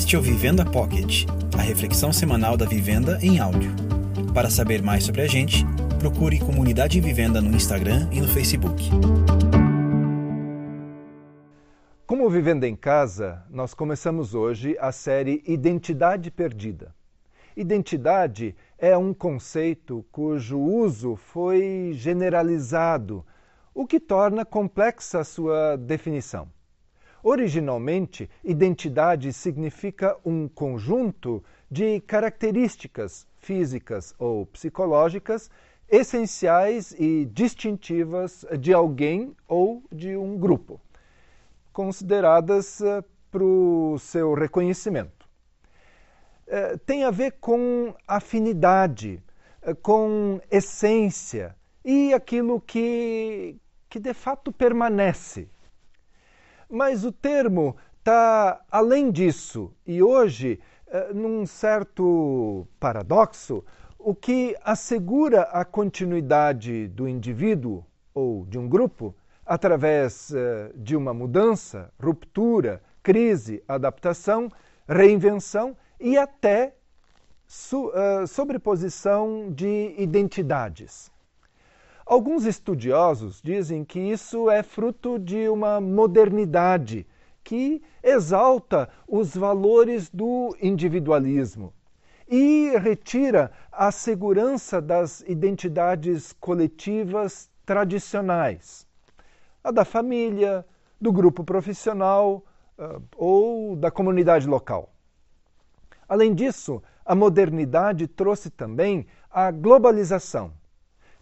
Este é o Vivenda Pocket, a reflexão semanal da vivenda em áudio. Para saber mais sobre a gente, procure Comunidade Vivenda no Instagram e no Facebook. Como Vivenda em Casa, nós começamos hoje a série Identidade Perdida. Identidade é um conceito cujo uso foi generalizado, o que torna complexa a sua definição. Originalmente, identidade significa um conjunto de características físicas ou psicológicas essenciais e distintivas de alguém ou de um grupo, consideradas eh, para o seu reconhecimento. Eh, tem a ver com afinidade, eh, com essência e aquilo que, que de fato permanece mas o termo está além disso e hoje, eh, num certo paradoxo, o que assegura a continuidade do indivíduo ou de um grupo através eh, de uma mudança, ruptura, crise, adaptação, reinvenção e até eh, sobreposição de identidades. Alguns estudiosos dizem que isso é fruto de uma modernidade que exalta os valores do individualismo e retira a segurança das identidades coletivas tradicionais, a da família, do grupo profissional uh, ou da comunidade local. Além disso, a modernidade trouxe também a globalização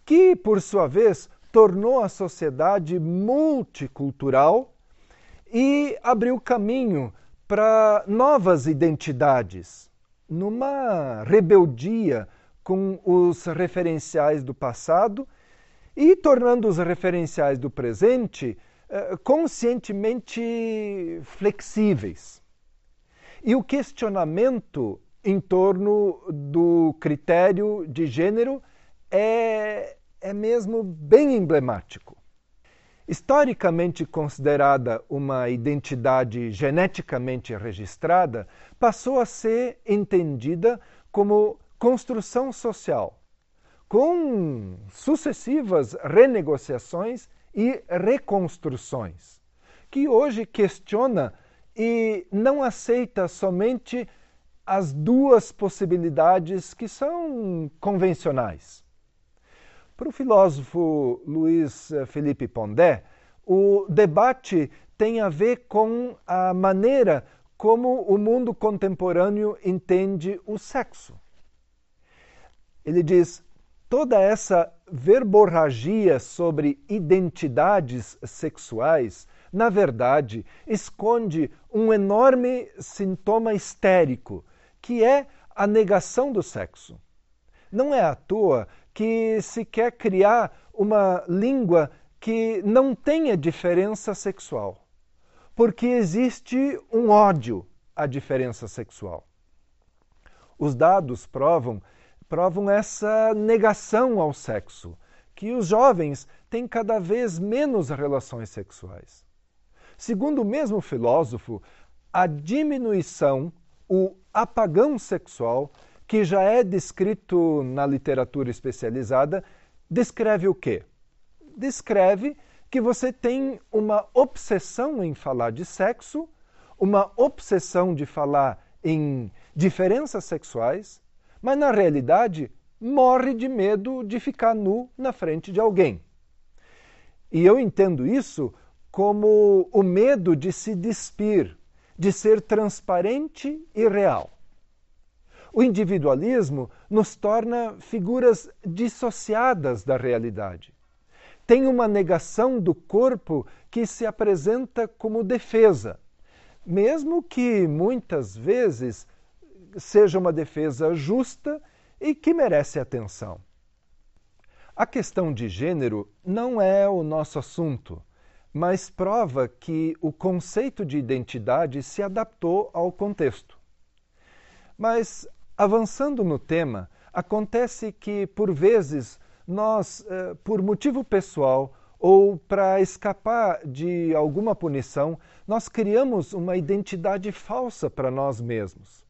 que, por sua vez, tornou a sociedade multicultural e abriu caminho para novas identidades, numa rebeldia com os referenciais do passado e tornando os referenciais do presente eh, conscientemente flexíveis. E o questionamento em torno do critério de gênero é é mesmo bem emblemático. Historicamente considerada uma identidade geneticamente registrada, passou a ser entendida como construção social, com sucessivas renegociações e reconstruções, que hoje questiona e não aceita somente as duas possibilidades que são convencionais para o filósofo Luiz Felipe Pondé, o debate tem a ver com a maneira como o mundo contemporâneo entende o sexo. Ele diz: toda essa verborragia sobre identidades sexuais, na verdade, esconde um enorme sintoma histérico, que é a negação do sexo. Não é à toa que se quer criar uma língua que não tenha diferença sexual, porque existe um ódio à diferença sexual. Os dados provam, provam essa negação ao sexo, que os jovens têm cada vez menos relações sexuais. Segundo o mesmo filósofo, a diminuição, o apagão sexual que já é descrito na literatura especializada, descreve o quê? Descreve que você tem uma obsessão em falar de sexo, uma obsessão de falar em diferenças sexuais, mas na realidade morre de medo de ficar nu na frente de alguém. E eu entendo isso como o medo de se despir, de ser transparente e real. O individualismo nos torna figuras dissociadas da realidade. Tem uma negação do corpo que se apresenta como defesa, mesmo que muitas vezes seja uma defesa justa e que merece atenção. A questão de gênero não é o nosso assunto, mas prova que o conceito de identidade se adaptou ao contexto. Mas Avançando no tema, acontece que, por vezes, nós, eh, por motivo pessoal ou para escapar de alguma punição, nós criamos uma identidade falsa para nós mesmos.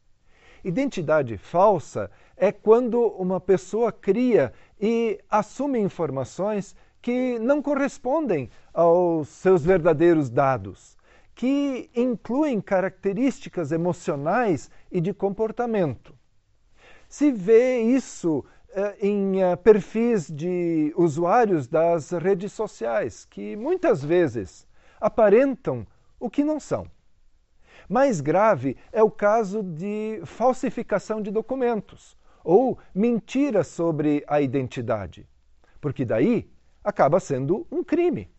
Identidade falsa é quando uma pessoa cria e assume informações que não correspondem aos seus verdadeiros dados, que incluem características emocionais e de comportamento. Se vê isso eh, em eh, perfis de usuários das redes sociais, que muitas vezes aparentam o que não são. Mais grave é o caso de falsificação de documentos ou mentira sobre a identidade, porque daí acaba sendo um crime.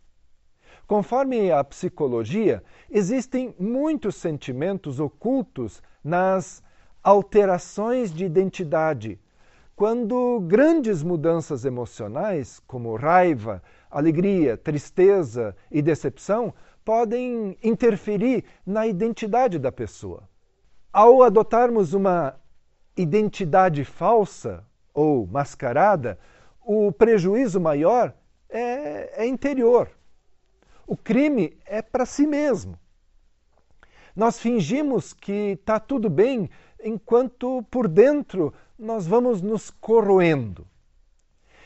Conforme a psicologia, existem muitos sentimentos ocultos nas alterações de identidade, quando grandes mudanças emocionais, como raiva, alegria, tristeza e decepção, podem interferir na identidade da pessoa. Ao adotarmos uma identidade falsa ou mascarada, o prejuízo maior é, é interior. O crime é para si mesmo. Nós fingimos que está tudo bem enquanto por dentro nós vamos nos corroendo.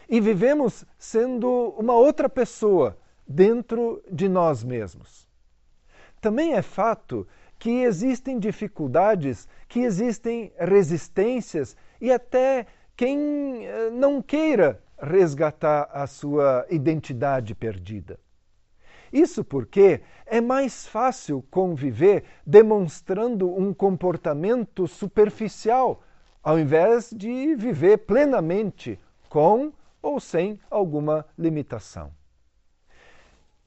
E vivemos sendo uma outra pessoa dentro de nós mesmos. Também é fato que existem dificuldades, que existem resistências e até quem eh, não queira resgatar a sua identidade perdida. Isso porque é mais fácil conviver demonstrando um comportamento superficial, ao invés de viver plenamente com ou sem alguma limitação.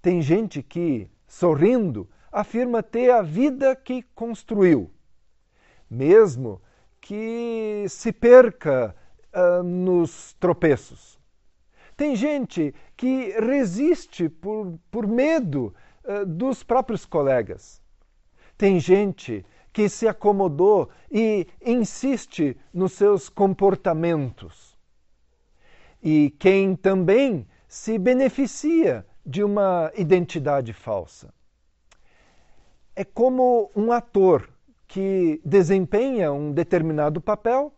Tem gente que, sorrindo, afirma ter a vida que construiu, mesmo que se perca uh, nos tropeços. Tem gente que resiste por, por medo uh, dos próprios colegas. Tem gente que se acomodou e insiste nos seus comportamentos. E quem também se beneficia de uma identidade falsa. É como um ator que desempenha um determinado papel,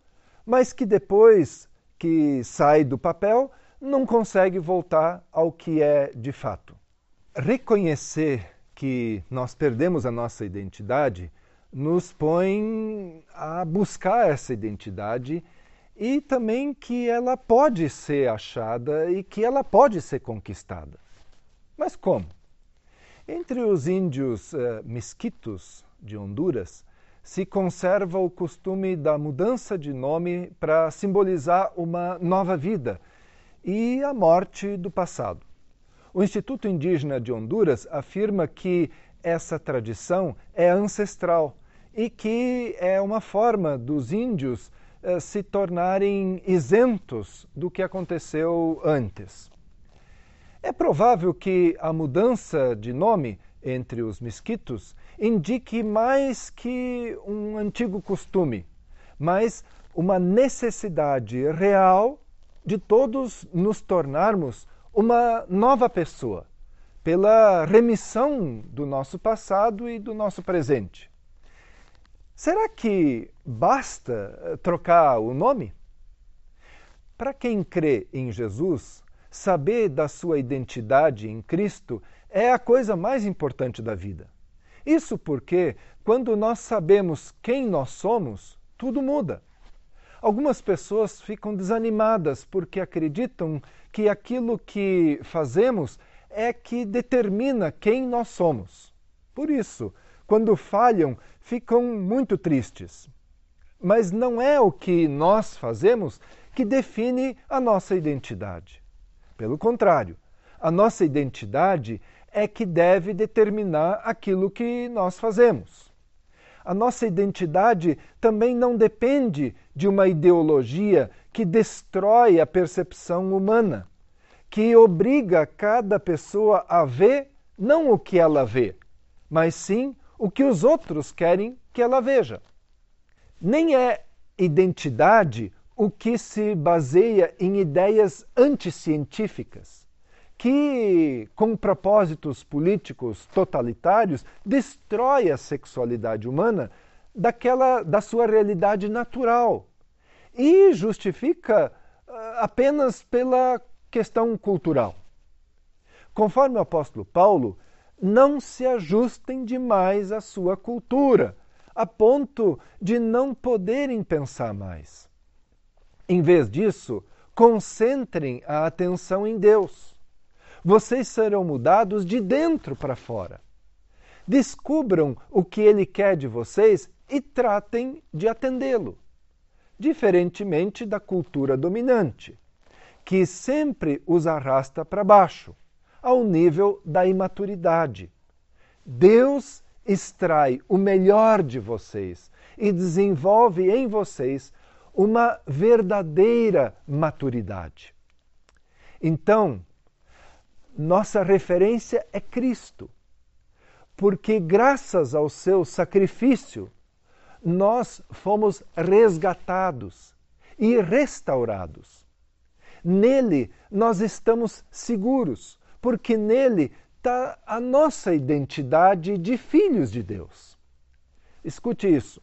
mas que depois que sai do papel não consegue voltar ao que é de fato. Reconhecer que nós perdemos a nossa identidade nos põe a buscar essa identidade e também que ela pode ser achada e que ela pode ser conquistada. Mas como? Entre os índios uh, mesquitos de Honduras se conserva o costume da mudança de nome para simbolizar uma nova vida e a morte do passado. O Instituto Indígena de Honduras afirma que essa tradição é ancestral e que é uma forma dos índios eh, se tornarem isentos do que aconteceu antes. É provável que a mudança de nome entre os mesquitos indique mais que um antigo costume, mas uma necessidade real de todos nos tornarmos uma nova pessoa, pela remissão do nosso passado e do nosso presente. Será que basta eh, trocar o nome? Para quem crê em Jesus, saber da sua identidade em Cristo é a coisa mais importante da vida. Isso porque, quando nós sabemos quem nós somos, tudo muda. Algumas pessoas ficam desanimadas porque acreditam que aquilo que fazemos é que determina quem nós somos. Por isso, quando falham, ficam muito tristes. Mas não é o que nós fazemos que define a nossa identidade. Pelo contrário, a nossa identidade é que deve determinar aquilo que nós fazemos a nossa identidade também não depende de uma ideologia que destrói a percepção humana, que obriga cada pessoa a ver não o que ela vê, mas sim o que os outros querem que ela veja. Nem é identidade o que se baseia em ideias anticientíficas, que, com propósitos políticos totalitários, destrói a sexualidade humana daquela da sua realidade natural e justifica uh, apenas pela questão cultural. Conforme o apóstolo Paulo, não se ajustem demais à sua cultura, a ponto de não poderem pensar mais. Em vez disso, concentrem a atenção em Deus vocês serão mudados de dentro para fora. Descubram o que ele quer de vocês e tratem de atendê-lo. Diferentemente da cultura dominante, que sempre os arrasta para baixo, ao nível da imaturidade. Deus extrai o melhor de vocês e desenvolve em vocês uma verdadeira maturidade. Então, nossa referência é Cristo. Porque, graças ao seu sacrifício, nós fomos resgatados e restaurados. Nele nós estamos seguros, porque nele está a nossa identidade de filhos de Deus. Escute isso.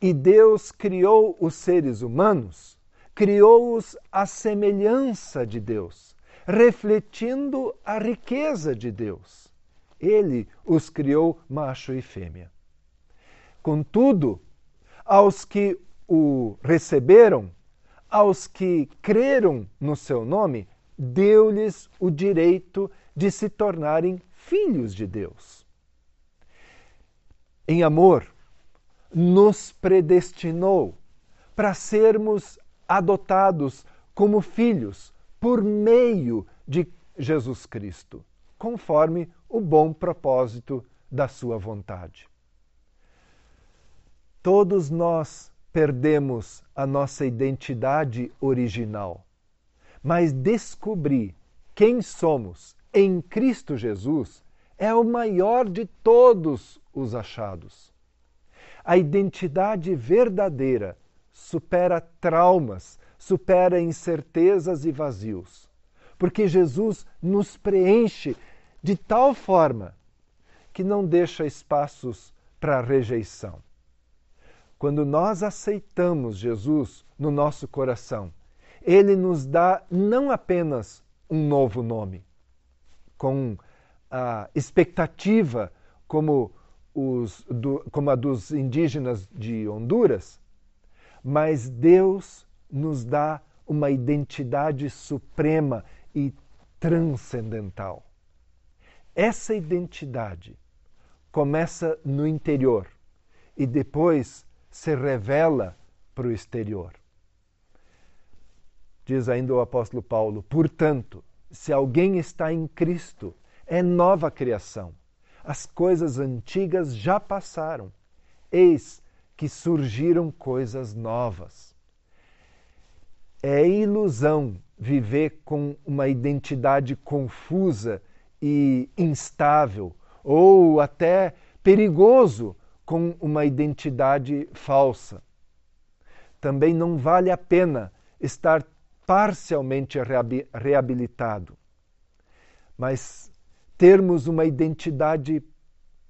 E Deus criou os seres humanos, criou-os à semelhança de Deus refletindo a riqueza de Deus. Ele os criou macho e fêmea. Contudo, aos que o receberam, aos que creram no seu nome, deu-lhes o direito de se tornarem filhos de Deus. Em amor, nos predestinou para sermos adotados como filhos por meio de Jesus Cristo, conforme o bom propósito da Sua vontade. Todos nós perdemos a nossa identidade original, mas descobrir quem somos em Cristo Jesus é o maior de todos os achados. A identidade verdadeira supera traumas, supera incertezas e vazios. Porque Jesus nos preenche de tal forma que não deixa espaços para rejeição. Quando nós aceitamos Jesus no nosso coração, ele nos dá não apenas um novo nome, com a expectativa como, os, do, como a dos indígenas de Honduras, mas Deus nos dá uma identidade suprema e transcendental. Essa identidade começa no interior e depois se revela para o exterior. Diz ainda o apóstolo Paulo: portanto, se alguém está em Cristo, é nova criação. As coisas antigas já passaram, eis que surgiram coisas novas. É ilusão viver com uma identidade confusa e instável, ou até perigoso com uma identidade falsa. Também não vale a pena estar parcialmente reabilitado, mas termos uma identidade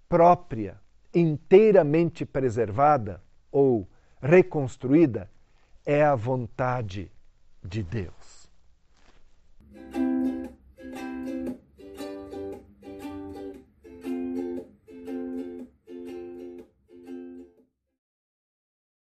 própria, inteiramente preservada ou reconstruída, é a vontade de Deus.